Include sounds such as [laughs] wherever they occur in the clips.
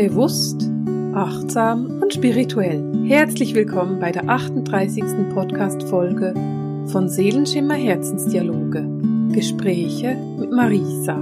Bewusst, achtsam und spirituell. Herzlich willkommen bei der 38. Podcast-Folge von Seelenschimmer Herzensdialoge. Gespräche mit Marisa.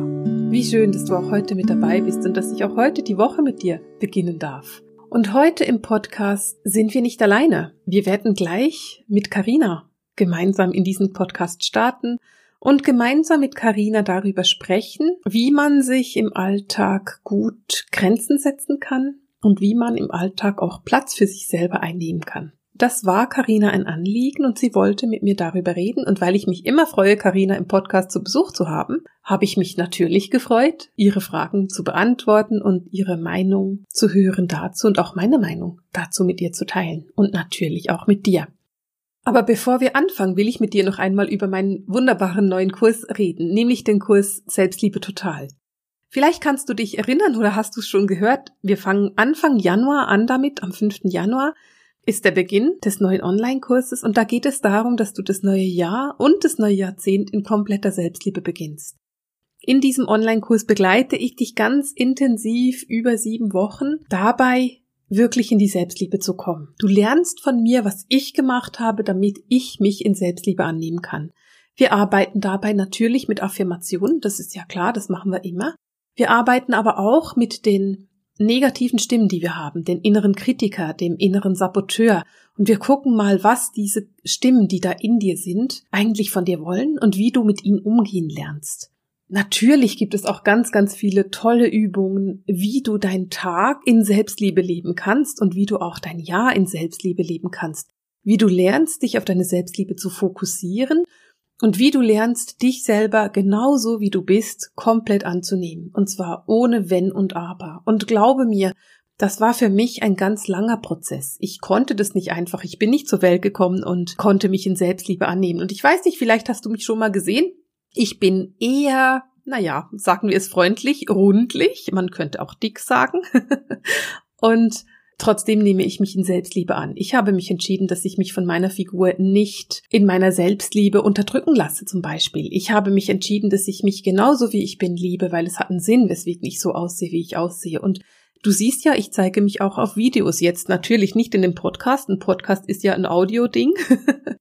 Wie schön, dass du auch heute mit dabei bist und dass ich auch heute die Woche mit dir beginnen darf. Und heute im Podcast sind wir nicht alleine. Wir werden gleich mit Karina gemeinsam in diesen Podcast starten und gemeinsam mit Karina darüber sprechen, wie man sich im Alltag gut Grenzen setzen kann und wie man im Alltag auch Platz für sich selber einnehmen kann. Das war Karina ein Anliegen und sie wollte mit mir darüber reden und weil ich mich immer freue, Karina im Podcast zu Besuch zu haben, habe ich mich natürlich gefreut, ihre Fragen zu beantworten und ihre Meinung zu hören dazu und auch meine Meinung dazu mit ihr zu teilen und natürlich auch mit dir. Aber bevor wir anfangen, will ich mit dir noch einmal über meinen wunderbaren neuen Kurs reden, nämlich den Kurs Selbstliebe total. Vielleicht kannst du dich erinnern oder hast du es schon gehört, wir fangen Anfang Januar an damit, am 5. Januar ist der Beginn des neuen Online-Kurses und da geht es darum, dass du das neue Jahr und das neue Jahrzehnt in kompletter Selbstliebe beginnst. In diesem Online-Kurs begleite ich dich ganz intensiv über sieben Wochen dabei, wirklich in die Selbstliebe zu kommen. Du lernst von mir, was ich gemacht habe, damit ich mich in Selbstliebe annehmen kann. Wir arbeiten dabei natürlich mit Affirmationen, das ist ja klar, das machen wir immer. Wir arbeiten aber auch mit den negativen Stimmen, die wir haben, den inneren Kritiker, dem inneren Saboteur. Und wir gucken mal, was diese Stimmen, die da in dir sind, eigentlich von dir wollen und wie du mit ihnen umgehen lernst. Natürlich gibt es auch ganz, ganz viele tolle Übungen, wie du deinen Tag in Selbstliebe leben kannst und wie du auch dein Jahr in Selbstliebe leben kannst. Wie du lernst, dich auf deine Selbstliebe zu fokussieren und wie du lernst, dich selber genauso wie du bist komplett anzunehmen. Und zwar ohne Wenn und Aber. Und glaube mir, das war für mich ein ganz langer Prozess. Ich konnte das nicht einfach. Ich bin nicht zur Welt gekommen und konnte mich in Selbstliebe annehmen. Und ich weiß nicht, vielleicht hast du mich schon mal gesehen. Ich bin eher, naja, sagen wir es freundlich, rundlich. Man könnte auch dick sagen. [laughs] und Trotzdem nehme ich mich in Selbstliebe an. Ich habe mich entschieden, dass ich mich von meiner Figur nicht in meiner Selbstliebe unterdrücken lasse, zum Beispiel. Ich habe mich entschieden, dass ich mich genauso wie ich bin liebe, weil es hat einen Sinn, weswegen ich so aussehe, wie ich aussehe. Und du siehst ja, ich zeige mich auch auf Videos jetzt. Natürlich nicht in dem Podcast. Ein Podcast ist ja ein Audio-Ding. [laughs]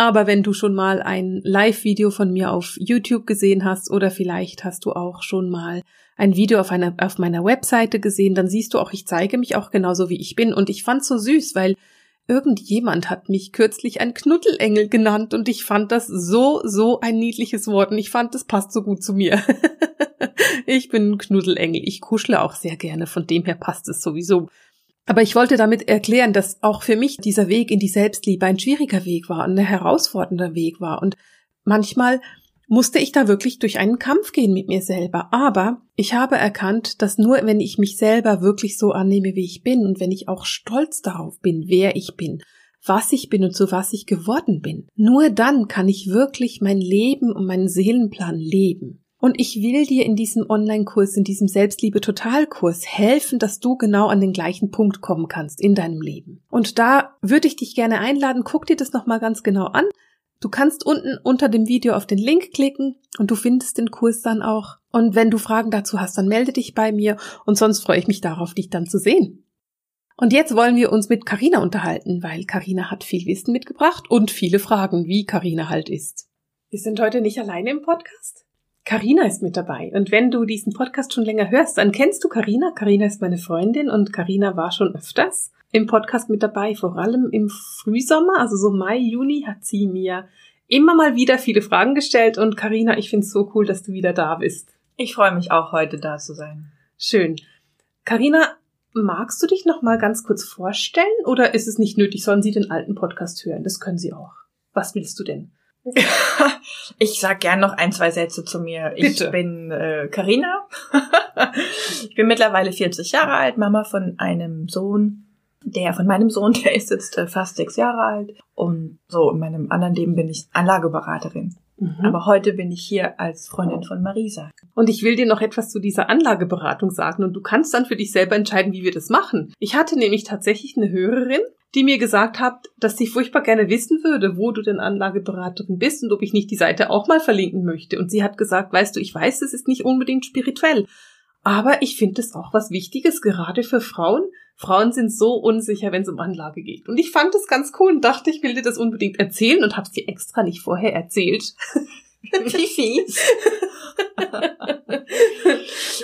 Aber wenn du schon mal ein Live-Video von mir auf YouTube gesehen hast oder vielleicht hast du auch schon mal ein Video auf, einer, auf meiner Webseite gesehen, dann siehst du auch, ich zeige mich auch genauso wie ich bin. Und ich fand's so süß, weil irgendjemand hat mich kürzlich ein Knuddelengel genannt und ich fand das so, so ein niedliches Wort und ich fand, das passt so gut zu mir. [laughs] ich bin ein Knuddelengel. Ich kuschle auch sehr gerne, von dem her passt es sowieso. Aber ich wollte damit erklären, dass auch für mich dieser Weg in die Selbstliebe ein schwieriger Weg war und ein herausfordernder Weg war. Und manchmal musste ich da wirklich durch einen Kampf gehen mit mir selber. Aber ich habe erkannt, dass nur wenn ich mich selber wirklich so annehme, wie ich bin und wenn ich auch stolz darauf bin, wer ich bin, was ich bin und zu was ich geworden bin, nur dann kann ich wirklich mein Leben und meinen Seelenplan leben. Und ich will dir in diesem Online-Kurs, in diesem Selbstliebe-Total-Kurs helfen, dass du genau an den gleichen Punkt kommen kannst in deinem Leben. Und da würde ich dich gerne einladen, guck dir das nochmal ganz genau an. Du kannst unten unter dem Video auf den Link klicken und du findest den Kurs dann auch. Und wenn du Fragen dazu hast, dann melde dich bei mir und sonst freue ich mich darauf, dich dann zu sehen. Und jetzt wollen wir uns mit Karina unterhalten, weil Karina hat viel Wissen mitgebracht und viele Fragen, wie Karina halt ist. Wir sind heute nicht alleine im Podcast. Karina ist mit dabei. Und wenn du diesen Podcast schon länger hörst, dann kennst du Karina. Karina ist meine Freundin und Karina war schon öfters im Podcast mit dabei, vor allem im Frühsommer, also so Mai, Juni, hat sie mir immer mal wieder viele Fragen gestellt. Und Karina, ich finde es so cool, dass du wieder da bist. Ich freue mich auch heute da zu sein. Schön. Karina, magst du dich noch mal ganz kurz vorstellen oder ist es nicht nötig? Sollen Sie den alten Podcast hören? Das können Sie auch. Was willst du denn? [laughs] ich sag gern noch ein, zwei Sätze zu mir. Bitte. Ich bin Karina. Äh, [laughs] ich bin mittlerweile 40 Jahre alt, Mama von einem Sohn. Der von meinem Sohn, [laughs] der ist jetzt äh, fast sechs Jahre alt. Und so in meinem anderen Leben bin ich Anlageberaterin. Mhm. Aber heute bin ich hier als Freundin von Marisa. Und ich will dir noch etwas zu dieser Anlageberatung sagen und du kannst dann für dich selber entscheiden, wie wir das machen. Ich hatte nämlich tatsächlich eine Hörerin, die mir gesagt hat, dass sie furchtbar gerne wissen würde, wo du denn Anlageberaterin bist und ob ich nicht die Seite auch mal verlinken möchte. Und sie hat gesagt, weißt du, ich weiß, es ist nicht unbedingt spirituell, Aber ich finde es auch was Wichtiges, gerade für Frauen. Frauen sind so unsicher, wenn es um Anlage geht. Und ich fand es ganz cool und dachte, ich will dir das unbedingt erzählen und habe es dir extra nicht vorher erzählt. [laughs] Wie fies.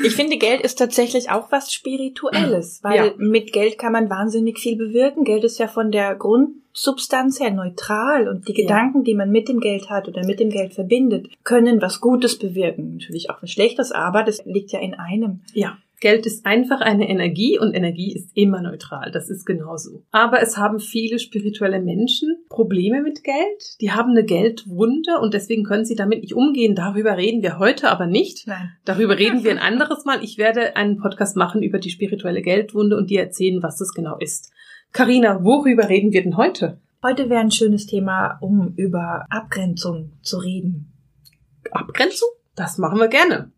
ich finde, Geld ist tatsächlich auch was Spirituelles, weil ja. mit Geld kann man wahnsinnig viel bewirken. Geld ist ja von der Grundsubstanz her neutral und die ja. Gedanken, die man mit dem Geld hat oder mit dem Geld verbindet, können was Gutes bewirken. Natürlich auch was Schlechtes, aber das liegt ja in einem. Ja. Geld ist einfach eine Energie und Energie ist immer neutral. Das ist genauso. Aber es haben viele spirituelle Menschen Probleme mit Geld. Die haben eine Geldwunde und deswegen können sie damit nicht umgehen. Darüber reden wir heute aber nicht. Nein. Darüber [laughs] reden wir ein anderes Mal. Ich werde einen Podcast machen über die spirituelle Geldwunde und dir erzählen, was das genau ist. Karina, worüber reden wir denn heute? Heute wäre ein schönes Thema, um über Abgrenzung zu reden. Abgrenzung? Das machen wir gerne.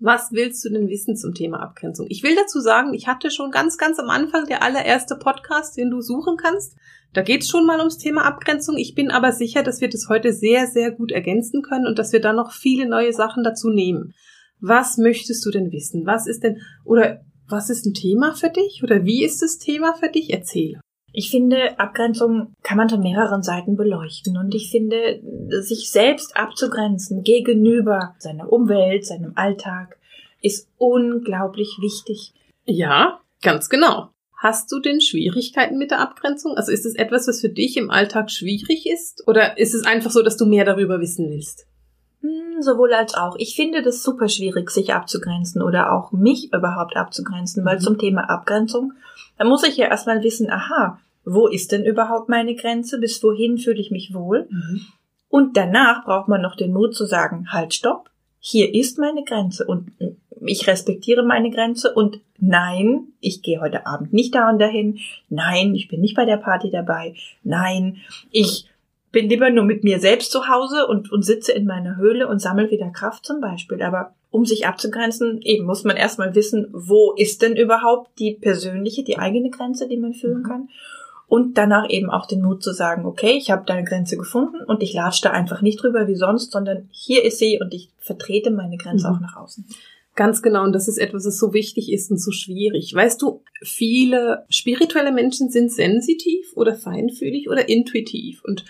Was willst du denn wissen zum Thema Abgrenzung? Ich will dazu sagen, ich hatte schon ganz, ganz am Anfang der allererste Podcast, den du suchen kannst. Da geht es schon mal ums Thema Abgrenzung. Ich bin aber sicher, dass wir das heute sehr, sehr gut ergänzen können und dass wir da noch viele neue Sachen dazu nehmen. Was möchtest du denn wissen? Was ist denn, oder was ist ein Thema für dich? Oder wie ist das Thema für dich? Erzähle. Ich finde, Abgrenzung kann man von mehreren Seiten beleuchten. Und ich finde, sich selbst abzugrenzen gegenüber seiner Umwelt, seinem Alltag, ist unglaublich wichtig. Ja, ganz genau. Hast du denn Schwierigkeiten mit der Abgrenzung? Also ist es etwas, was für dich im Alltag schwierig ist? Oder ist es einfach so, dass du mehr darüber wissen willst? Hm, sowohl als auch. Ich finde das super schwierig, sich abzugrenzen oder auch mich überhaupt abzugrenzen, weil mhm. zum Thema Abgrenzung, da muss ich ja erstmal wissen, aha, wo ist denn überhaupt meine Grenze? Bis wohin fühle ich mich wohl? Mhm. Und danach braucht man noch den Mut zu sagen, halt, stopp, hier ist meine Grenze und ich respektiere meine Grenze und nein, ich gehe heute Abend nicht da und dahin. Nein, ich bin nicht bei der Party dabei. Nein, ich bin lieber nur mit mir selbst zu Hause und, und sitze in meiner Höhle und sammle wieder Kraft zum Beispiel. Aber um sich abzugrenzen, eben muss man erstmal wissen, wo ist denn überhaupt die persönliche, die eigene Grenze, die man fühlen mhm. Und danach eben auch den Mut zu sagen, okay, ich habe deine Grenze gefunden und ich latsche da einfach nicht drüber wie sonst, sondern hier ist sie und ich vertrete meine Grenze mhm. auch nach außen. Ganz genau, und das ist etwas, das so wichtig ist und so schwierig. Weißt du, viele spirituelle Menschen sind sensitiv oder feinfühlig oder intuitiv. Und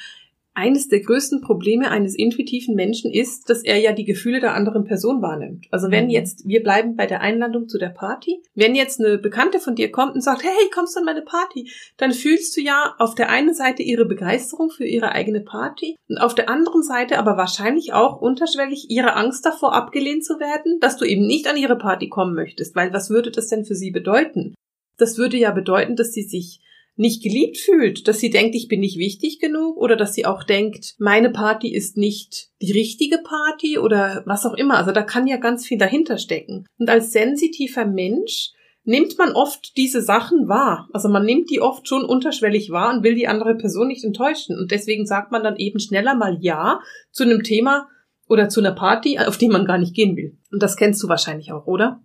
eines der größten Probleme eines intuitiven Menschen ist, dass er ja die Gefühle der anderen Person wahrnimmt. Also wenn mhm. jetzt, wir bleiben bei der Einladung zu der Party, wenn jetzt eine Bekannte von dir kommt und sagt, hey, kommst du an meine Party, dann fühlst du ja auf der einen Seite ihre Begeisterung für ihre eigene Party und auf der anderen Seite aber wahrscheinlich auch unterschwellig ihre Angst davor, abgelehnt zu werden, dass du eben nicht an ihre Party kommen möchtest, weil was würde das denn für sie bedeuten? Das würde ja bedeuten, dass sie sich nicht geliebt fühlt, dass sie denkt, ich bin nicht wichtig genug oder dass sie auch denkt, meine Party ist nicht die richtige Party oder was auch immer. Also da kann ja ganz viel dahinter stecken. Und als sensitiver Mensch nimmt man oft diese Sachen wahr. Also man nimmt die oft schon unterschwellig wahr und will die andere Person nicht enttäuschen. Und deswegen sagt man dann eben schneller mal Ja zu einem Thema oder zu einer Party, auf die man gar nicht gehen will. Und das kennst du wahrscheinlich auch, oder?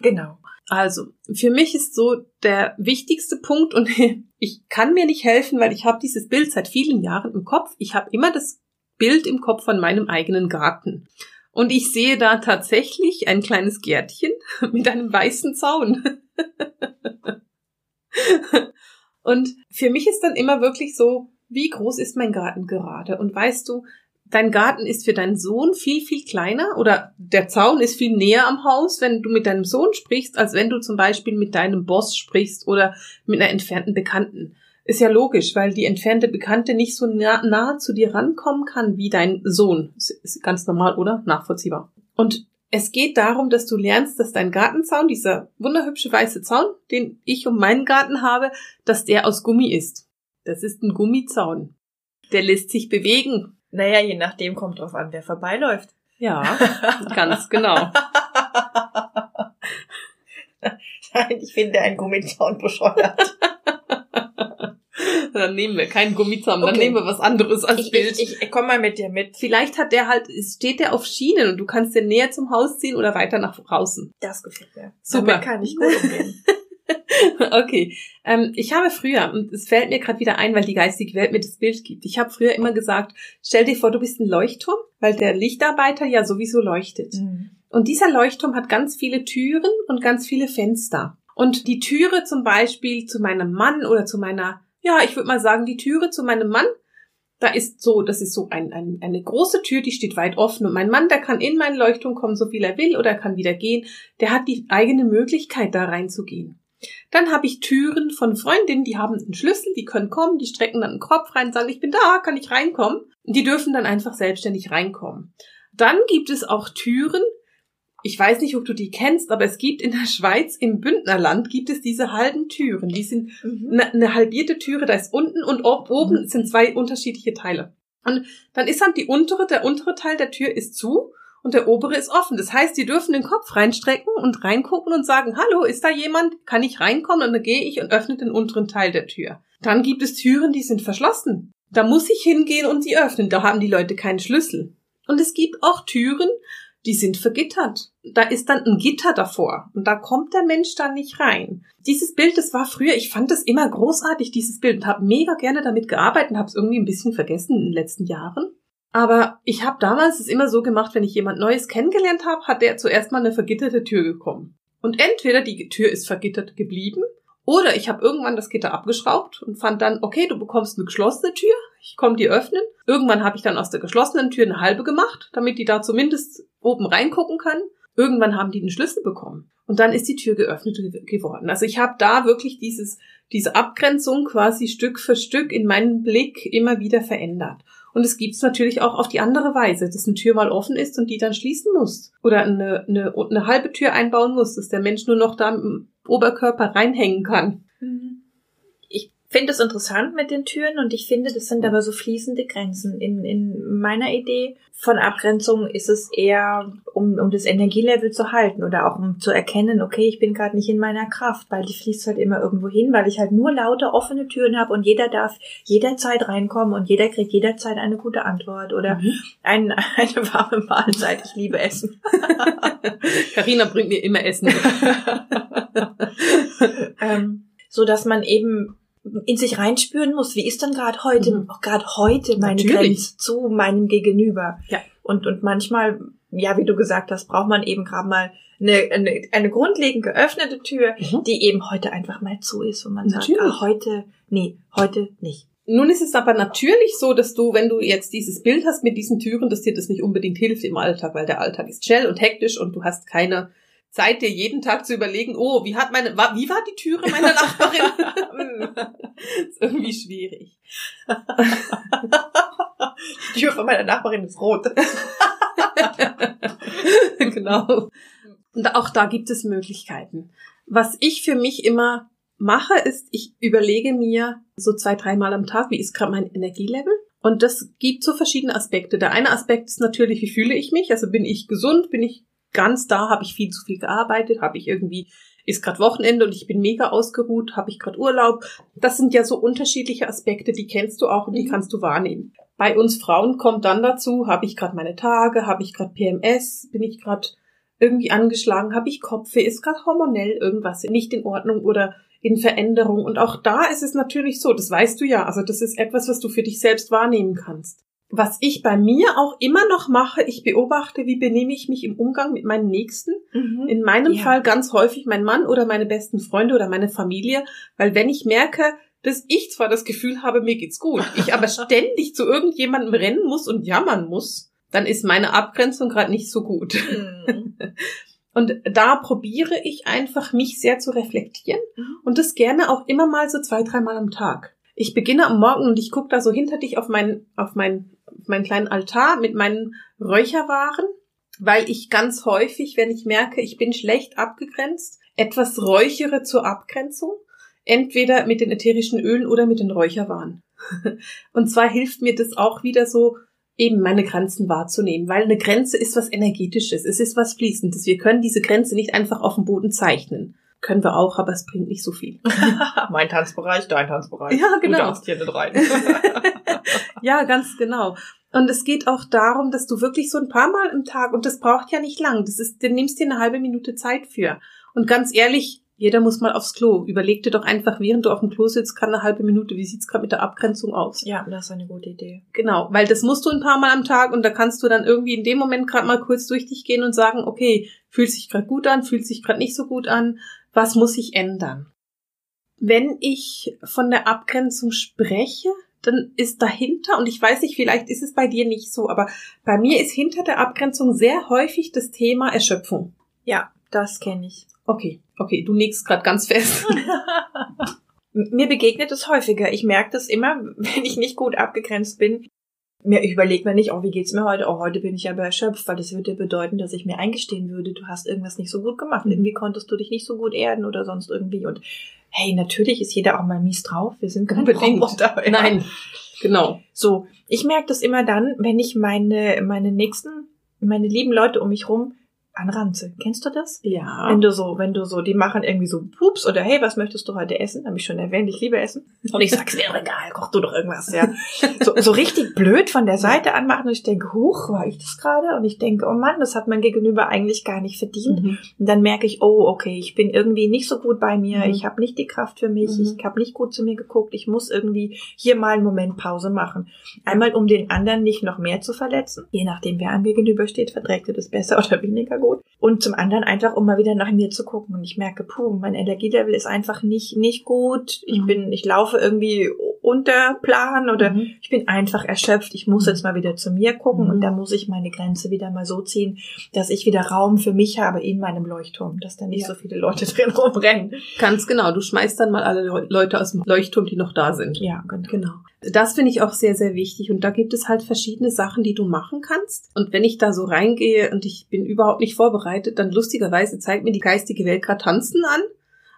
Genau. Also, für mich ist so der wichtigste Punkt und [laughs] ich kann mir nicht helfen, weil ich habe dieses Bild seit vielen Jahren im Kopf. Ich habe immer das Bild im Kopf von meinem eigenen Garten. Und ich sehe da tatsächlich ein kleines Gärtchen [laughs] mit einem weißen Zaun. [laughs] und für mich ist dann immer wirklich so, wie groß ist mein Garten gerade? Und weißt du, dein Garten ist für deinen Sohn viel, viel kleiner oder der Zaun ist viel näher am Haus, wenn du mit deinem Sohn sprichst, als wenn du zum Beispiel mit deinem Boss sprichst oder mit einer entfernten Bekannten. Ist ja logisch, weil die entfernte Bekannte nicht so nah, nah zu dir rankommen kann wie dein Sohn. Ist ganz normal, oder? Nachvollziehbar. Und es geht darum, dass du lernst, dass dein Gartenzaun, dieser wunderhübsche weiße Zaun, den ich um meinen Garten habe, dass der aus Gummi ist. Das ist ein Gummizaun. Der lässt sich bewegen. Naja, je nachdem kommt drauf an, wer vorbeiläuft. Ja, [laughs] ganz genau. Nein, ich finde einen Gummizaun bescheuert. [laughs] dann nehmen wir keinen Gummizaun, okay. dann nehmen wir was anderes als ich, Bild. Ich, ich komm mal mit dir mit. Vielleicht hat der halt, steht der auf Schienen und du kannst den näher zum Haus ziehen oder weiter nach draußen. Das gefällt mir. Super. Damit kann ich gut umgehen. [laughs] [laughs] okay. Ähm, ich habe früher, und es fällt mir gerade wieder ein, weil die geistige Welt mir das Bild gibt. Ich habe früher immer gesagt, stell dir vor, du bist ein Leuchtturm, weil der Lichtarbeiter ja sowieso leuchtet. Mhm. Und dieser Leuchtturm hat ganz viele Türen und ganz viele Fenster. Und die Türe zum Beispiel zu meinem Mann oder zu meiner, ja, ich würde mal sagen, die Türe zu meinem Mann, da ist so, das ist so ein, ein, eine große Tür, die steht weit offen. Und mein Mann, der kann in meinen Leuchtturm kommen, so viel er will, oder er kann wieder gehen. Der hat die eigene Möglichkeit, da reinzugehen. Dann habe ich Türen von Freundinnen, die haben einen Schlüssel, die können kommen, die strecken dann einen Kopf rein, sagen, ich bin da, kann ich reinkommen. Die dürfen dann einfach selbstständig reinkommen. Dann gibt es auch Türen, ich weiß nicht, ob du die kennst, aber es gibt in der Schweiz, im Bündnerland, gibt es diese halben Türen. Die sind mhm. eine, eine, halbierte Türe, da ist unten und oben mhm. sind zwei unterschiedliche Teile. Und dann ist dann die untere, der untere Teil der Tür ist zu und der obere ist offen. Das heißt, die dürfen den Kopf reinstrecken und reingucken und sagen, hallo, ist da jemand? Kann ich reinkommen? Und dann gehe ich und öffne den unteren Teil der Tür. Dann gibt es Türen, die sind verschlossen. Da muss ich hingehen und sie öffnen. Da haben die Leute keinen Schlüssel. Und es gibt auch Türen, die sind vergittert. Da ist dann ein Gitter davor und da kommt der Mensch dann nicht rein. Dieses Bild, das war früher, ich fand das immer großartig, dieses Bild, und habe mega gerne damit gearbeitet und habe es irgendwie ein bisschen vergessen in den letzten Jahren. Aber ich habe damals es immer so gemacht, wenn ich jemand Neues kennengelernt habe, hat der zuerst mal eine vergitterte Tür gekommen. Und entweder die Tür ist vergittert geblieben oder ich habe irgendwann das Gitter abgeschraubt und fand dann, okay, du bekommst eine geschlossene Tür, ich komme die öffnen. Irgendwann habe ich dann aus der geschlossenen Tür eine halbe gemacht, damit die da zumindest oben reingucken kann. Irgendwann haben die den Schlüssel bekommen und dann ist die Tür geöffnet geworden. Also ich habe da wirklich dieses diese Abgrenzung quasi Stück für Stück in meinem Blick immer wieder verändert. Und es gibt's natürlich auch auf die andere Weise, dass eine Tür mal offen ist und die dann schließen muss. Oder eine, eine, eine halbe Tür einbauen muss, dass der Mensch nur noch da im Oberkörper reinhängen kann. Mhm finde es interessant mit den Türen und ich finde, das sind aber so fließende Grenzen. In, in meiner Idee von Abgrenzung ist es eher, um, um das Energielevel zu halten oder auch um zu erkennen, okay, ich bin gerade nicht in meiner Kraft, weil die fließt halt immer irgendwo hin, weil ich halt nur laute offene Türen habe und jeder darf jederzeit reinkommen und jeder kriegt jederzeit eine gute Antwort oder mhm. ein, [laughs] eine warme Mahlzeit. Ich liebe Essen. [laughs] Karina bringt mir immer Essen. [laughs] ähm, so dass man eben in sich reinspüren muss, wie ist dann gerade heute, mhm. gerade heute meine Natürlich. Grenze zu meinem Gegenüber. Ja. Und, und manchmal, ja, wie du gesagt hast, braucht man eben gerade mal eine, eine, eine grundlegend geöffnete Tür, mhm. die eben heute einfach mal zu ist und man Natürlich. sagt, ah, heute, nee, heute nicht. Nun ist es aber natürlich so, dass du, wenn du jetzt dieses Bild hast mit diesen Türen, dass dir das nicht unbedingt hilft im Alltag, weil der Alltag ist schnell und hektisch und du hast keine Zeit, dir jeden Tag zu überlegen, oh, wie hat meine, wie war die Türe meiner Nachbarin? [laughs] ist irgendwie schwierig. [laughs] die Tür von meiner Nachbarin ist rot. [laughs] genau. Und auch da gibt es Möglichkeiten. Was ich für mich immer mache, ist, ich überlege mir so zwei, dreimal am Tag, wie ist gerade mein Energielevel? Und das gibt so verschiedene Aspekte. Der eine Aspekt ist natürlich, wie fühle ich mich? Also bin ich gesund? Bin ich ganz da, habe ich viel zu viel gearbeitet, habe ich irgendwie ist gerade Wochenende und ich bin mega ausgeruht, habe ich gerade Urlaub. Das sind ja so unterschiedliche Aspekte, die kennst du auch und die mhm. kannst du wahrnehmen. Bei uns Frauen kommt dann dazu, habe ich gerade meine Tage, habe ich gerade PMS, bin ich gerade irgendwie angeschlagen, habe ich Kopfweh, ist gerade hormonell irgendwas nicht in Ordnung oder in Veränderung. Und auch da ist es natürlich so, das weißt du ja, also das ist etwas, was du für dich selbst wahrnehmen kannst was ich bei mir auch immer noch mache, ich beobachte, wie benehme ich mich im Umgang mit meinen Nächsten. Mhm. In meinem ja. Fall ganz häufig mein Mann oder meine besten Freunde oder meine Familie, weil wenn ich merke, dass ich zwar das Gefühl habe, mir geht's gut, [laughs] ich aber ständig zu irgendjemandem rennen muss und jammern muss, dann ist meine Abgrenzung gerade nicht so gut. Mhm. [laughs] Und da probiere ich einfach, mich sehr zu reflektieren mhm. und das gerne auch immer mal so zwei, dreimal am Tag. Ich beginne am Morgen und ich gucke da so hinter dich auf mein, auf mein meinen kleinen Altar mit meinen Räucherwaren, weil ich ganz häufig, wenn ich merke, ich bin schlecht abgegrenzt, etwas räuchere zur Abgrenzung, entweder mit den ätherischen Ölen oder mit den Räucherwaren. [laughs] Und zwar hilft mir das auch wieder so, eben meine Grenzen wahrzunehmen, weil eine Grenze ist was Energetisches, es ist was Fließendes. Wir können diese Grenze nicht einfach auf dem Boden zeichnen. Können wir auch, aber es bringt nicht so viel. [laughs] mein Tanzbereich, dein Tanzbereich. Ja, genau. Du darfst hier nicht rein. [laughs] ja, ganz genau. Und es geht auch darum, dass du wirklich so ein paar Mal im Tag, und das braucht ja nicht lang, das ist, du nimmst dir eine halbe Minute Zeit für. Und ganz ehrlich, Jeder muss mal aufs Klo. Überleg dir doch einfach, während du auf dem Klo sitzt, kann eine halbe Minute, wie sieht's gerade mit der Abgrenzung aus? Ja, das ist eine gute Idee. Genau, weil das musst du ein paar Mal am Tag und da kannst du dann irgendwie in dem Moment gerade mal kurz durch dich gehen und sagen, okay, fühlt sich gerade gut an, fühlt sich gerade nicht so gut an, was muss ich ändern? Wenn ich von der Abgrenzung spreche, dann ist dahinter, und ich weiß nicht, vielleicht ist es bei dir nicht so, aber bei mir ist hinter der Abgrenzung sehr häufig das Thema Erschöpfung. Ja, das kenne ich. Okay, okay, du nickst gerade ganz fest. [laughs] Mir begegnet es häufiger. Ich merke das immer, wenn ich nicht gut abgegrenzt bin. Mir, ich überlege mir nicht, oh, wie geht's mir heute? Oh, heute bin ich aber erschöpft, weil das würde bedeuten, dass ich mir eingestehen würde, du hast irgendwas nicht so gut gemacht. Irgendwie konntest du dich nicht so gut erden oder sonst irgendwie. Und hey, natürlich ist jeder auch mal mies drauf. Wir sind kein Unbedingt. Roboter. Ja. Nein, genau. So, ich merke das immer dann, wenn ich meine, meine nächsten, meine lieben Leute um mich rum anranze. Kennst du das? Ja. Wenn du so, wenn du so, die machen irgendwie so Pups oder hey, was möchtest du heute essen? Habe ich schon erwähnt, ich liebe Essen. Und ich sag's mir egal, koch du doch irgendwas, ja. [laughs] So, so richtig blöd von der Seite anmachen und ich denke, huch, war ich das gerade? Und ich denke, oh Mann, das hat mein Gegenüber eigentlich gar nicht verdient. Mhm. Und dann merke ich, oh, okay, ich bin irgendwie nicht so gut bei mir, Mhm. ich habe nicht die Kraft für mich, Mhm. ich habe nicht gut zu mir geguckt, ich muss irgendwie hier mal einen Moment Pause machen. Einmal, um den anderen nicht noch mehr zu verletzen, je nachdem, wer einem gegenüber steht, verträgt er das besser [laughs] oder weniger gut. Und zum anderen einfach, um mal wieder nach mir zu gucken. Und ich merke, puh, mein Energielevel ist einfach nicht, nicht gut. Ich Mhm. bin, ich laufe irgendwie unter Plan oder Mhm. ich bin einfach erschöpft. Ich muss Mhm. jetzt mal wieder zu mir gucken Mhm. und da muss ich meine Grenze wieder mal so ziehen, dass ich wieder Raum für mich habe in meinem Leuchtturm, dass da nicht Ja. so viele Leute [laughs] drin rumrennen. Ganz genau. Du schmeißt dann mal alle Leu- Leute aus dem Leuchtturm, die noch da sind. Ja, genau. Genau. Das finde ich auch sehr, sehr wichtig. Und da gibt es halt verschiedene Sachen, die du machen kannst. Und wenn ich da so reingehe und ich bin überhaupt nicht vorbereitet, dann lustigerweise zeigt mir die geistige Welt gerade Tanzen an.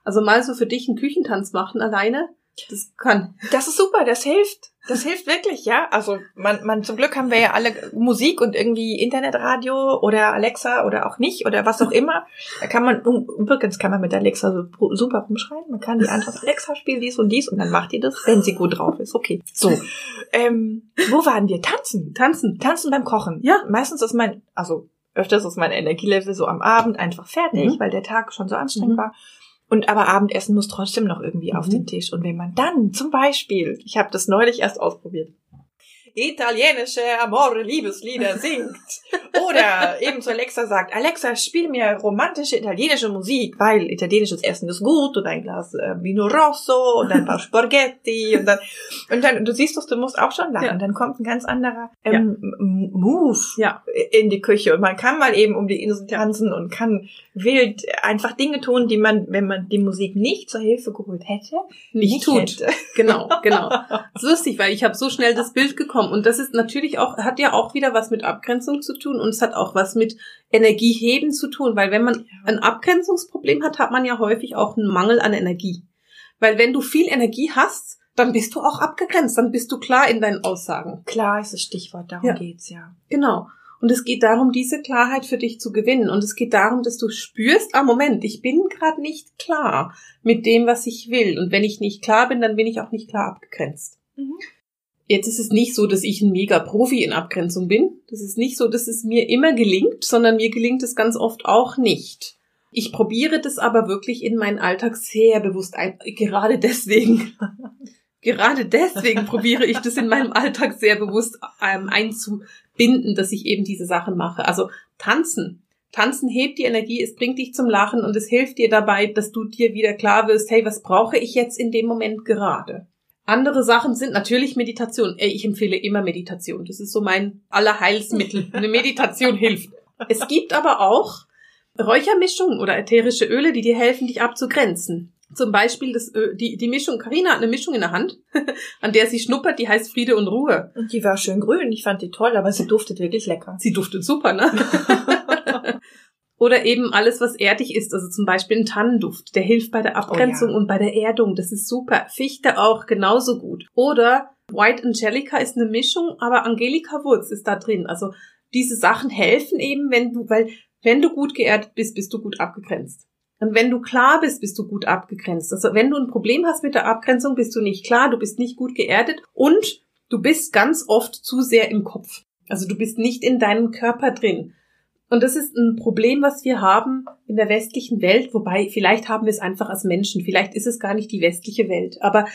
Also mal so für dich einen Küchentanz machen alleine. Das kann. Das ist super, das hilft. Das hilft wirklich, ja. Also man, man zum Glück haben wir ja alle Musik und irgendwie Internetradio oder Alexa oder auch nicht oder was auch immer. Da kann man übrigens kann man mit Alexa so super rumschreien. Man kann die Antwort Alexa spielen dies und dies und dann macht die das, wenn sie gut drauf ist. Okay. So. Ähm, wo waren wir? Tanzen. Tanzen. Tanzen beim Kochen. Ja. Meistens ist mein, also öfters ist mein Energielevel so am Abend einfach fertig, Mhm. weil der Tag schon so anstrengend Mhm. war. Und aber Abendessen muss trotzdem noch irgendwie auf Mhm. den Tisch. Und wenn man dann zum Beispiel, ich habe das neulich erst ausprobiert, italienische Amore Liebeslieder singt oder eben zu Alexa sagt, Alexa, spiel mir romantische italienische Musik, weil italienisches Essen ist gut und ein Glas äh, Vino Rosso und ein paar Spaghetti und dann und dann du siehst doch, du musst auch schon lachen. Ja. Und dann kommt ein ganz anderer ähm, M- Move Ja. in die Küche und man kann mal eben um die Insel tanzen und kann wild einfach Dinge tun, die man, wenn man die Musik nicht zur Hilfe geholt hätte, Nicht tut. hätte. Genau, genau. [laughs] Das ist lustig, weil ich habe so schnell das Bild gekommen und das ist natürlich auch hat ja auch wieder was mit Abgrenzung zu tun und es hat auch was mit Energieheben zu tun, weil wenn man ein Abgrenzungsproblem hat, hat man ja häufig auch einen Mangel an Energie. Weil wenn du viel Energie hast, dann bist du auch abgegrenzt, dann bist du klar in deinen Aussagen. Klar ist das Stichwort, darum Ja. geht's ja. Genau. Und es geht darum, diese Klarheit für dich zu gewinnen. Und es geht darum, dass du spürst, ah Moment, ich bin gerade nicht klar mit dem, was ich will. Und wenn ich nicht klar bin, dann bin ich auch nicht klar abgegrenzt. Mhm. Jetzt ist es nicht so, dass ich ein mega Profi in Abgrenzung bin. Das ist nicht so, dass es mir immer gelingt, sondern mir gelingt es ganz oft auch nicht. Ich probiere das aber wirklich in meinen Alltag sehr bewusst ein. Gerade deswegen. [laughs] Gerade deswegen probiere ich das in meinem Alltag sehr bewusst ähm, einzubinden, dass ich eben diese Sachen mache. Also tanzen. Tanzen hebt die Energie, es bringt dich zum Lachen und es hilft dir dabei, dass du dir wieder klar wirst, hey, was brauche ich jetzt in dem Moment gerade? Andere Sachen sind natürlich Meditation. Ich empfehle immer Meditation. Das ist so mein Allerheilsmittel. [laughs] Eine Meditation hilft. Es gibt aber auch Räuchermischungen oder ätherische Öle, die dir helfen, dich abzugrenzen. Zum Beispiel das, Ö- die, die Mischung, Karina hat eine Mischung in der Hand, [laughs] an der sie schnuppert, die heißt Friede und Ruhe. Und die war schön grün, ich fand die toll, aber sie duftet wirklich lecker. Sie duftet super, ne? [laughs] Oder eben alles, was erdig ist, also zum Beispiel ein Tannenduft, der hilft bei der Abgrenzung Oh ja. und bei der Erdung, das ist super. Fichte auch genauso gut. Oder White Angelica ist eine Mischung, aber Angelika Wurz ist da drin. Also diese Sachen helfen eben, wenn du, weil wenn du gut geerdet bist, bist du gut abgegrenzt. Und wenn du klar bist, bist du gut abgegrenzt. Also wenn du ein Problem hast mit der Abgrenzung, bist du nicht klar, du bist nicht gut geerdet und du bist ganz oft zu sehr im Kopf. Also du bist nicht in deinem Körper drin. Und das ist ein Problem, was wir haben in der westlichen Welt, wobei vielleicht haben wir es einfach als Menschen, vielleicht ist es gar nicht die westliche Welt, aber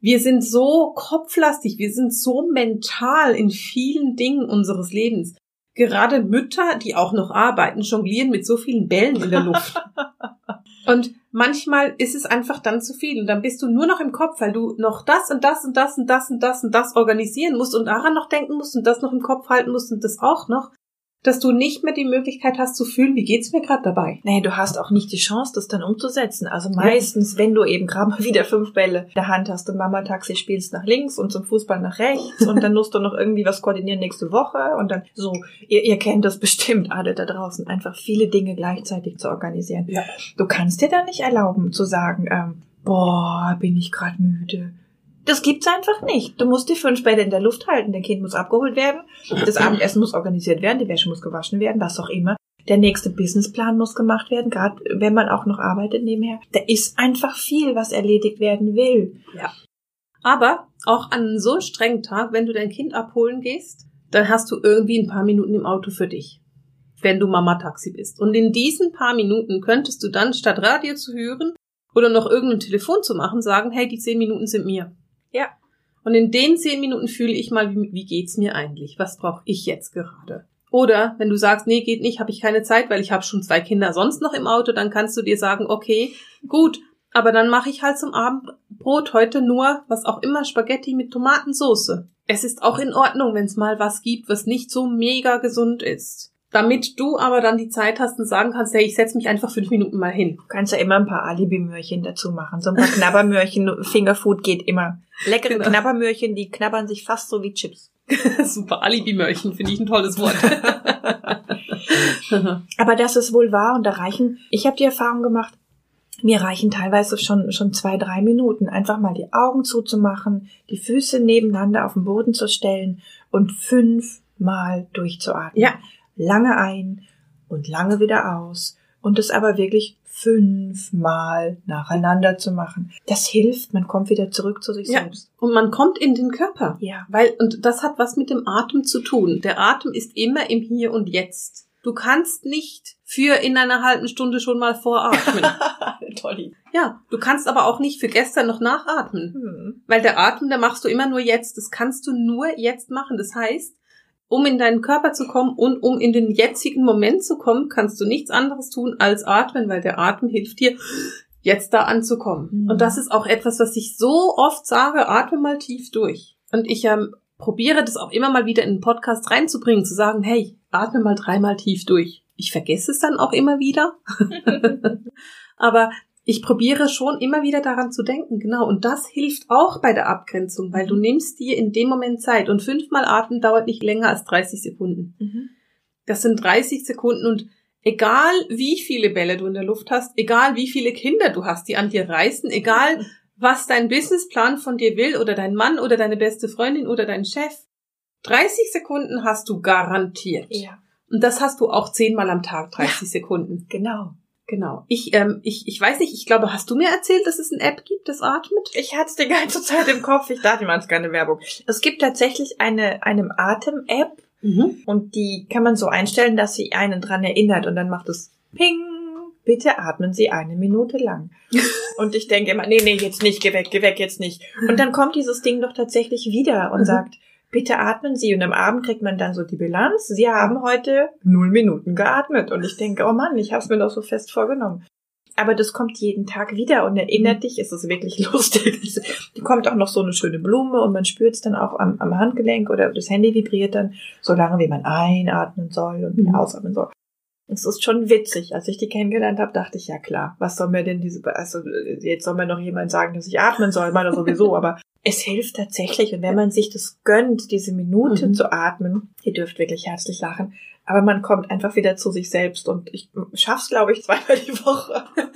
wir sind so kopflastig, wir sind so mental in vielen Dingen unseres Lebens. Gerade Mütter, die auch noch arbeiten, jonglieren mit so vielen Bällen in der Luft. [laughs] Und manchmal ist es einfach dann zu viel und dann bist du nur noch im Kopf, weil du noch das und das und das und das und das und das organisieren musst und daran noch denken musst und das noch im Kopf halten musst und das auch noch dass du nicht mehr die Möglichkeit hast zu fühlen, wie geht's mir gerade dabei. Nee, du hast auch nicht die Chance, das dann umzusetzen. Also meistens, ja. wenn du eben gerade mal [laughs] wieder fünf Bälle in der Hand hast und Mama-Taxi spielst nach links und zum Fußball nach rechts und dann musst du noch irgendwie was koordinieren nächste Woche und dann so, ihr, ihr kennt das [laughs] bestimmt alle da draußen, einfach viele Dinge gleichzeitig zu organisieren. Ja. Du kannst dir da nicht erlauben zu sagen, ähm, boah, bin ich gerade müde das gibt's einfach nicht. Du musst die fünf Bälle in der Luft halten. Dein Kind muss abgeholt werden. Das Abendessen muss organisiert werden. Die Wäsche muss gewaschen werden. Was auch immer. Der nächste Businessplan muss gemacht werden. Gerade wenn man auch noch arbeitet nebenher. Da ist einfach viel, was erledigt werden will. Ja. Aber auch an so einem strengen Tag, wenn du dein Kind abholen gehst, dann hast du irgendwie ein paar Minuten im Auto für dich. Wenn du Mama-Taxi bist. Und in diesen paar Minuten könntest du dann statt Radio zu hören oder noch irgendein Telefon zu machen, sagen, hey, die zehn Minuten sind mir. Ja. Und in den zehn Minuten fühle ich mal, wie, wie geht's mir eigentlich? Was brauche ich jetzt gerade? Oder wenn du sagst, nee, geht nicht, habe ich keine Zeit, weil ich habe schon zwei Kinder sonst noch im Auto, dann kannst du dir sagen, okay, gut, aber dann mache ich halt zum Abendbrot heute nur, was auch immer, Spaghetti mit Tomatensauce. Es ist auch in Ordnung, wenn es mal was gibt, was nicht so mega gesund ist damit du aber dann die Zeit hast und sagen kannst, hey, ich setze mich einfach fünf Minuten mal hin. Du kannst ja immer ein paar Alibi-Möhrchen dazu machen. So ein paar [laughs] Knabbermöhrchen, Fingerfood geht immer. Leckere genau. Knabbermöhrchen, die knabbern sich fast so wie Chips. [laughs] Super, Alibi-Möhrchen finde ich ein tolles Wort. [laughs] aber das ist wohl wahr und da reichen, ich habe die Erfahrung gemacht, mir reichen teilweise schon, schon zwei, drei Minuten, einfach mal die Augen zuzumachen, die Füße nebeneinander auf den Boden zu stellen und fünfmal durchzuatmen. Ja lange ein und lange wieder aus und es aber wirklich fünfmal nacheinander zu machen. Das hilft, man kommt wieder zurück zu sich ja. selbst. Und man kommt in den Körper. Ja. Weil, und das hat was mit dem Atem zu tun. Der Atem ist immer im Hier und Jetzt. Du kannst nicht für in einer halben Stunde schon mal voratmen. [laughs] Tolli. Ja, du kannst aber auch nicht für gestern noch nachatmen. Hm. Weil der Atem, der machst du immer nur jetzt. Das kannst du nur jetzt machen. Das heißt, um in deinen Körper zu kommen und um in den jetzigen Moment zu kommen, kannst du nichts anderes tun als atmen, weil der Atem hilft dir, jetzt da anzukommen. Mhm. Und das ist auch etwas, was ich so oft sage, atme mal tief durch. Und ich ähm, probiere das auch immer mal wieder in den Podcast reinzubringen, zu sagen, hey, atme mal dreimal tief durch. Ich vergesse es dann auch immer wieder. [laughs] Aber ich probiere schon immer wieder daran zu denken, genau. Und das hilft auch bei der Abgrenzung, weil du nimmst dir in dem Moment Zeit. Und fünfmal atmen dauert nicht länger als 30 Sekunden. Mhm. Das sind 30 Sekunden und egal wie viele Bälle du in der Luft hast, egal wie viele Kinder du hast, die an dir reißen, egal was dein Businessplan von dir will oder dein Mann oder deine beste Freundin oder dein Chef, 30 Sekunden hast du garantiert. Ja. Und das hast du auch zehnmal am Tag, 30 ja, Sekunden. Genau. Genau. Ich, ähm, ich, ich weiß nicht, ich glaube, hast du mir erzählt, dass es eine App gibt, das atmet? Ich hatte es die ganze Zeit im Kopf. Ich dachte, man ist keine Werbung. Es gibt tatsächlich eine, eine Atem-App mhm. und die kann man so einstellen, dass sie einen dran erinnert und dann macht es Ping. Bitte atmen Sie eine Minute lang. [laughs] und ich denke immer, nee, nee, jetzt nicht, geh weg, geh weg, jetzt nicht. Und dann kommt dieses Ding doch tatsächlich wieder und mhm. sagt, bitte atmen Sie. Und am Abend kriegt man dann so die Bilanz. Sie haben heute null Minuten geatmet. Und ich denke, oh Mann, ich habe es mir doch so fest vorgenommen. Aber das kommt jeden Tag wieder und erinnert dich, ist [laughs] es wirklich lustig. Die kommt auch noch so eine schöne Blume und man spürt es dann auch am, am, Handgelenk oder das Handy vibriert dann, so lange wie man einatmen soll und wieder mhm. ausatmen soll. Es ist schon witzig. Als ich die kennengelernt habe, dachte ich, ja klar, was soll mir denn diese, also jetzt soll mir noch jemand sagen, dass ich atmen soll, meiner sowieso, aber es hilft tatsächlich. Und wenn man sich das gönnt, diese Minute mhm. zu atmen, ihr dürft wirklich herzlich lachen, aber man kommt einfach wieder zu sich selbst und ich schaff's, glaube ich, zweimal die Woche. [laughs]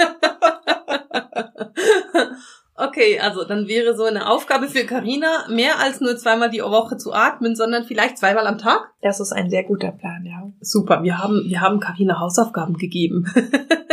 Okay, also dann wäre so eine Aufgabe für Karina mehr als nur zweimal die Woche zu atmen, sondern vielleicht zweimal am Tag. Das ist ein sehr guter Plan, ja. Super, wir haben wir haben Karina Hausaufgaben gegeben.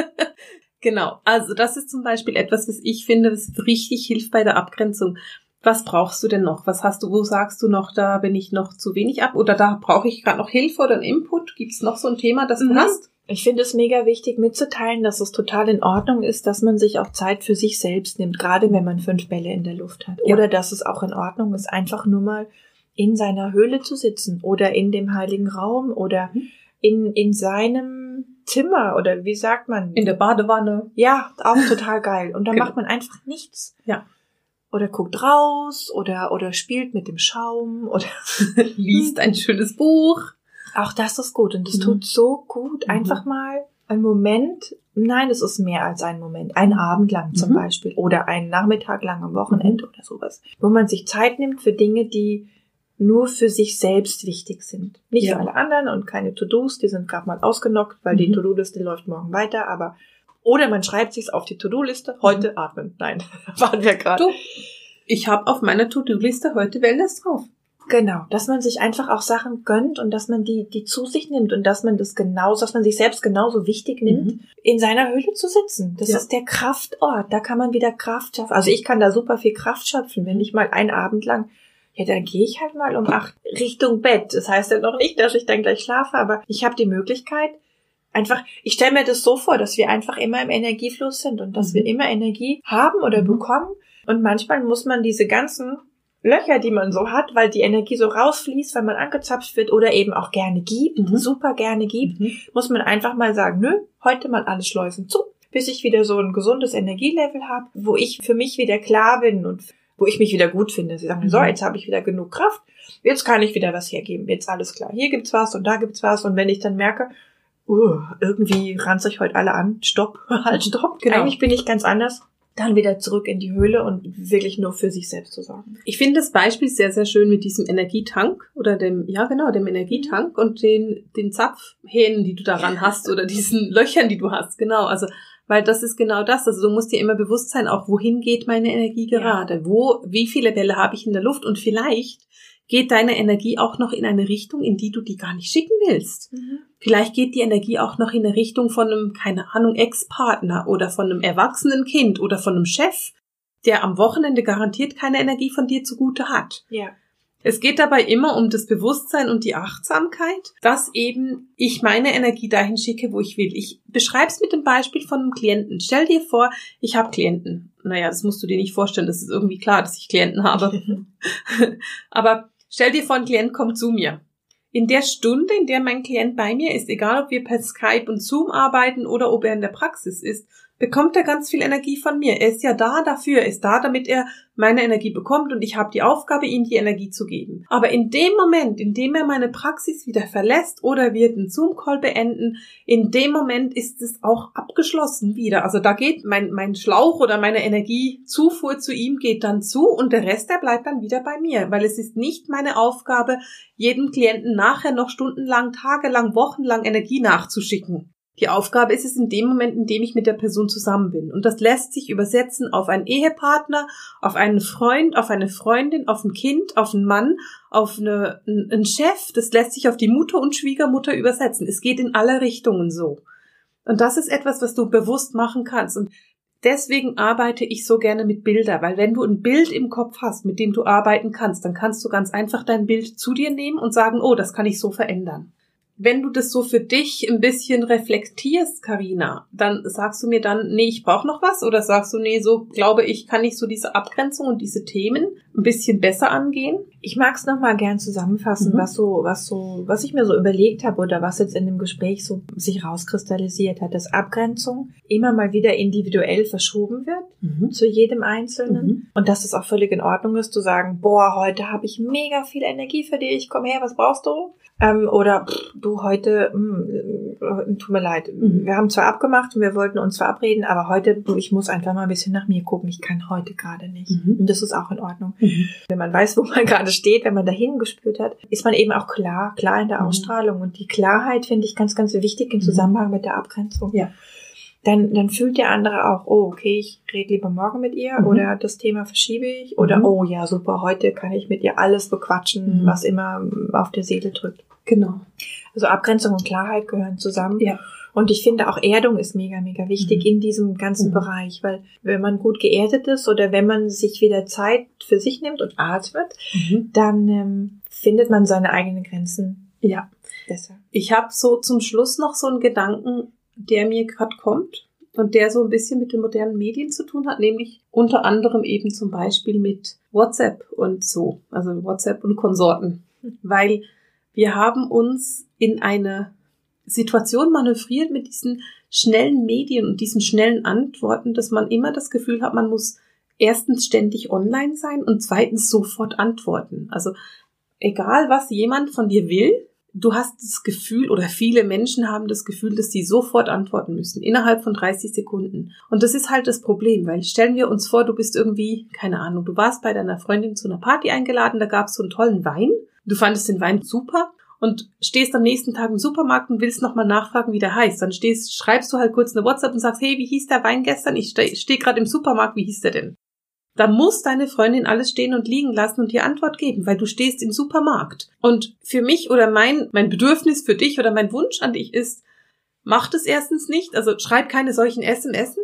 [laughs] genau, also das ist zum Beispiel etwas, was ich finde, was richtig hilft bei der Abgrenzung. Was brauchst du denn noch? Was hast du, wo sagst du noch, da bin ich noch zu wenig ab oder da brauche ich gerade noch Hilfe oder einen Input? Gibt es noch so ein Thema, das du Mhm. hast? Ich finde es mega wichtig mitzuteilen, dass es total in Ordnung ist, dass man sich auch Zeit für sich selbst nimmt, gerade wenn man fünf Bälle in der Luft hat. Ja. Oder dass es auch in Ordnung ist, einfach nur mal in seiner Höhle zu sitzen oder in dem heiligen Raum oder Mhm. in, in seinem Zimmer oder wie sagt man? In der Badewanne. ja, auch total geil. Und dann Genau. macht man einfach nichts. Ja. Oder guckt raus oder, oder spielt mit dem Schaum [laughs] oder Liest ein schönes Buch. Auch das ist gut und es Mhm. tut so gut. Mhm. Einfach mal ein Moment, nein, es ist mehr als ein Moment, ein Abend lang zum Mhm. Beispiel oder einen Nachmittag lang am Wochenende oder sowas, wo man sich Zeit nimmt für Dinge, die nur für sich selbst wichtig sind. Nicht Ja. für alle anderen und keine To-Dos, die sind gerade mal ausgenockt, weil die Mhm. To-Do-Liste läuft morgen weiter, aber oder man schreibt sich's auf die To-Do-Liste, heute atmen. Nein, [laughs] waren wir gerade. Du, ich habe auf meiner To-Do-Liste heute Wellness drauf. Genau, dass man sich einfach auch Sachen gönnt und dass man die, die zu sich nimmt und dass man das genauso, dass man sich selbst genauso wichtig nimmt, Mhm. in seiner Höhle zu sitzen. Das Ja. ist der Kraftort, da kann man wieder Kraft schaffen. Also ich kann da super viel Kraft schöpfen, wenn ich mal einen Abend lang, ja, dann gehe ich halt mal um acht Richtung Bett. Das heißt ja noch nicht, dass ich dann gleich schlafe, aber ich habe die Möglichkeit, einfach, ich stelle mir das so vor, dass wir einfach immer im Energiefluss sind und dass Mhm. wir immer Energie haben oder Mhm. bekommen. Und manchmal muss man diese ganzen Löcher, die man so hat, weil die Energie so rausfließt, weil man angezapft wird oder eben auch gerne gibt, Mhm. super gerne gibt, Mhm. muss man einfach mal sagen, nö, heute mal alle Schleusen zu, bis ich wieder so ein gesundes Energielevel habe, wo ich für mich wieder klar bin und wo ich mich wieder gut finde. Sie sagen, Mhm. so, jetzt habe ich wieder genug Kraft, jetzt kann ich wieder was hergeben, jetzt alles klar. Hier gibt's was und da gibt's was und wenn ich dann merke, uh, irgendwie ranze ich heute alle an, stopp, [laughs] halt, stopp, Genau. eigentlich bin ich ganz anders, dann wieder zurück in die Höhle und wirklich nur für sich selbst zu sorgen. Ich finde das Beispiel sehr, sehr schön mit diesem Energietank oder dem, ja genau, dem Energietank und den, den Zapfhähnen, die du daran hast oder diesen [laughs] Löchern, die du hast. Genau, also, weil das ist genau das. Also du musst dir immer bewusst sein, auch wohin geht meine Energie Ja. gerade? Wo, wie viele Bälle habe ich in der Luft? Und vielleicht geht deine Energie auch noch in eine Richtung, in die du die gar nicht schicken willst. Vielleicht geht die Energie auch noch in eine Richtung von einem, keine Ahnung, Ex-Partner oder von einem erwachsenen Kind oder von einem Chef, der am Wochenende garantiert keine Energie von dir zugute hat. Ja. Es geht dabei immer um das Bewusstsein und die Achtsamkeit, dass eben ich meine Energie dahin schicke, wo ich will. Ich beschreibe es mit dem Beispiel von einem Klienten. Stell dir vor, ich habe Klienten. Naja, das musst du dir nicht vorstellen, das ist irgendwie klar, dass ich Klienten habe. [laughs] Aber stell dir vor, ein Klient kommt zu mir. In der Stunde, in der mein Klient bei mir ist, egal ob wir per Skype und Zoom arbeiten oder ob er in der Praxis ist, bekommt er ganz viel Energie von mir. Er ist ja da dafür, er ist da, damit er meine Energie bekommt und ich habe die Aufgabe, ihm die Energie zu geben. Aber in dem Moment, in dem er meine Praxis wieder verlässt oder wir den Zoom-Call beenden, in dem Moment ist es auch abgeschlossen wieder. Also da geht mein, mein Schlauch oder meine Energiezufuhr zu ihm geht dann zu und der Rest, der bleibt dann wieder bei mir, weil es ist nicht meine Aufgabe, jedem Klienten nachher noch stundenlang, tagelang, wochenlang Energie nachzuschicken. Die Aufgabe ist es in dem Moment, in dem ich mit der Person zusammen bin. Und das lässt sich übersetzen auf einen Ehepartner, auf einen Freund, auf eine Freundin, auf ein Kind, auf einen Mann, auf eine, einen Chef. Das lässt sich auf die Mutter und Schwiegermutter übersetzen. Es geht in alle Richtungen so. Und das ist etwas, was du bewusst machen kannst. Und deswegen arbeite ich so gerne mit Bilder, weil wenn du ein Bild im Kopf hast, mit dem du arbeiten kannst, dann kannst du ganz einfach dein Bild zu dir nehmen und sagen, oh, das kann ich so verändern. Wenn du das so für dich ein bisschen reflektierst, Karina, dann sagst du mir dann, nee, ich brauche noch was? Oder sagst du, nee, so glaube ich, kann ich so diese Abgrenzung und diese Themen ein bisschen besser angehen? Ich mag es nochmal gern zusammenfassen, Mhm. was so, was so, was ich mir so überlegt habe oder was jetzt in dem Gespräch so sich rauskristallisiert hat, dass Abgrenzung immer mal wieder individuell verschoben wird zu jedem Einzelnen Mhm. und dass es auch völlig in Ordnung ist zu sagen, boah, heute habe ich mega viel Energie für dich, komm her, was brauchst du? Ähm, oder pff, du heute, mh, äh, tut mir leid, Mhm. wir haben zwar abgemacht und wir wollten uns verabreden, aber heute, ich muss einfach mal ein bisschen nach mir gucken, ich kann heute gerade nicht. Mhm. Und das ist auch in Ordnung. Mhm. Wenn man weiß, wo man [laughs] gerade steht, wenn man dahin gespürt hat, ist man eben auch klar, klar in der Mhm. Ausstrahlung. Und die Klarheit finde ich ganz, ganz wichtig im Zusammenhang mit der Abgrenzung. Ja. Dann, dann fühlt der andere auch, oh, okay, ich rede lieber morgen mit ihr Mhm. oder das Thema verschiebe ich oder Mhm. oh ja, super, heute kann ich mit ihr alles bequatschen, Mhm. was immer auf der Seele drückt. Genau. Also Abgrenzung und Klarheit gehören zusammen. Ja. Und ich finde auch Erdung ist mega, mega wichtig Mhm. in diesem ganzen Mhm. Bereich, weil wenn man gut geerdet ist oder wenn man sich wieder Zeit für sich nimmt und atmet, dann ähm, findet man seine eigenen Grenzen Ja. besser. Ich habe so zum Schluss noch so einen Gedanken, der mir gerade kommt und der so ein bisschen mit den modernen Medien zu tun hat, nämlich unter anderem eben zum Beispiel mit WhatsApp und so, also WhatsApp und Konsorten, weil wir haben uns in eine Situation manövriert mit diesen schnellen Medien und diesen schnellen Antworten, dass man immer das Gefühl hat, man muss erstens ständig online sein und zweitens sofort antworten. Also egal, was jemand von dir will, du hast das Gefühl oder viele Menschen haben das Gefühl, dass sie sofort antworten müssen, innerhalb von 30 Sekunden. Und das ist halt das Problem, weil stellen wir uns vor, du bist irgendwie, keine Ahnung, du warst bei deiner Freundin zu einer Party eingeladen, da gab es so einen tollen Wein, du fandest den Wein super und stehst am nächsten Tag im Supermarkt und willst nochmal nachfragen, wie der heißt. Dann stehst, schreibst du halt kurz eine WhatsApp und sagst, hey, wie hieß der Wein gestern? Ich stehe steh gerade im Supermarkt, wie hieß der denn? Da muss deine Freundin alles stehen und liegen lassen und dir Antwort geben, weil du stehst im Supermarkt. Und für mich oder mein, mein Bedürfnis für dich oder mein Wunsch an dich ist, mach das erstens nicht, also schreib keine solchen SMS.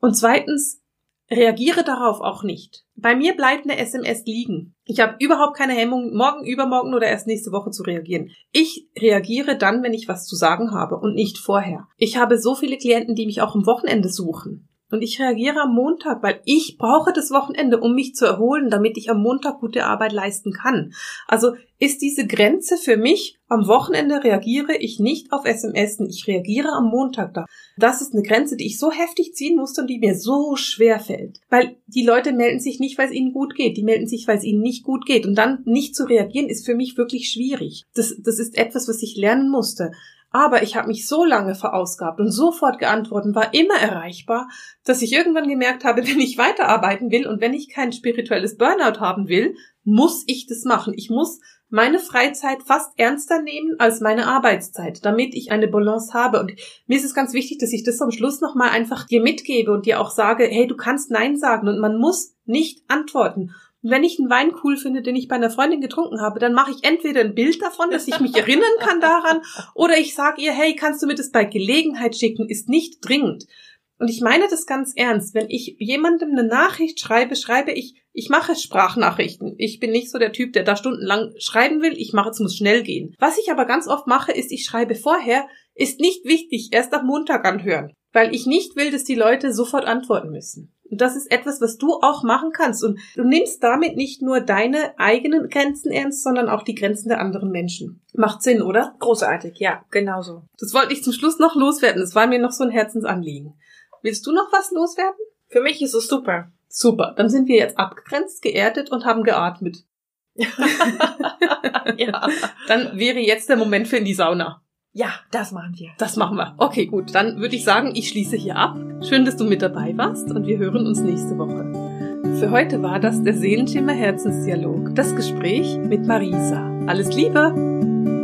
Und zweitens, reagiere darauf auch nicht. Bei mir bleibt eine SMS liegen. Ich habe überhaupt keine Hemmung, morgen, übermorgen oder erst nächste Woche zu reagieren. Ich reagiere dann, wenn ich was zu sagen habe und nicht vorher. Ich habe so viele Klienten, die mich auch am Wochenende suchen. Und ich reagiere am Montag, weil ich brauche das Wochenende, um mich zu erholen, damit ich am Montag gute Arbeit leisten kann. Also ist diese Grenze für mich, am Wochenende reagiere ich nicht auf SMS, ich reagiere am Montag da. Das ist eine Grenze, die ich so heftig ziehen musste und die mir so schwer fällt. Weil die Leute melden sich nicht, weil es ihnen gut geht. Die melden sich, weil es ihnen nicht gut geht. Und dann nicht zu reagieren, ist für mich wirklich schwierig. Das, das ist etwas, was ich lernen musste. Aber ich habe mich so lange verausgabt und sofort geantwortet, war immer erreichbar, dass ich irgendwann gemerkt habe, [laughs] wenn ich weiterarbeiten will und wenn ich kein spirituelles Burnout haben will, muss ich das machen. Ich muss meine Freizeit fast ernster nehmen als meine Arbeitszeit, damit ich eine Balance habe. Und mir ist es ganz wichtig, dass ich das am Schluss nochmal einfach dir mitgebe und dir auch sage, hey, du kannst Nein sagen und man muss nicht antworten. Wenn ich einen Wein cool finde, den ich bei einer Freundin getrunken habe, dann mache ich entweder ein Bild davon, dass ich mich [laughs] erinnern kann daran, oder ich sage ihr, hey, kannst du mir das bei Gelegenheit schicken, ist nicht dringend. Und ich meine das ganz ernst. Wenn ich jemandem eine Nachricht schreibe, schreibe ich, ich mache Sprachnachrichten. Ich bin nicht so der Typ, der da stundenlang schreiben will. Ich mache, es muss schnell gehen. Was ich aber ganz oft mache, ist, ich schreibe vorher, ist nicht wichtig, erst am Montag anhören. Weil ich nicht will, dass die Leute sofort antworten müssen. Und das ist etwas, was du auch machen kannst. Und du nimmst damit nicht nur deine eigenen Grenzen ernst, sondern auch die Grenzen der anderen Menschen. Macht Sinn, oder? Großartig, ja, genauso. Das wollte ich zum Schluss noch loswerden. Das war mir noch so ein Herzensanliegen. Willst du noch was loswerden? Für mich ist es super. Super. Dann sind wir jetzt abgegrenzt, geerdet und haben geatmet. [laughs] ja. Dann wäre jetzt der Moment für in die Sauna. Ja, das machen wir. Das machen wir. Okay, gut. Dann würde ich sagen, ich schließe hier ab. Schön, dass du mit dabei warst und wir hören uns nächste Woche. Für heute war das der Seelenschimmer Herzensdialog, das Gespräch mit Marisa. Alles Liebe!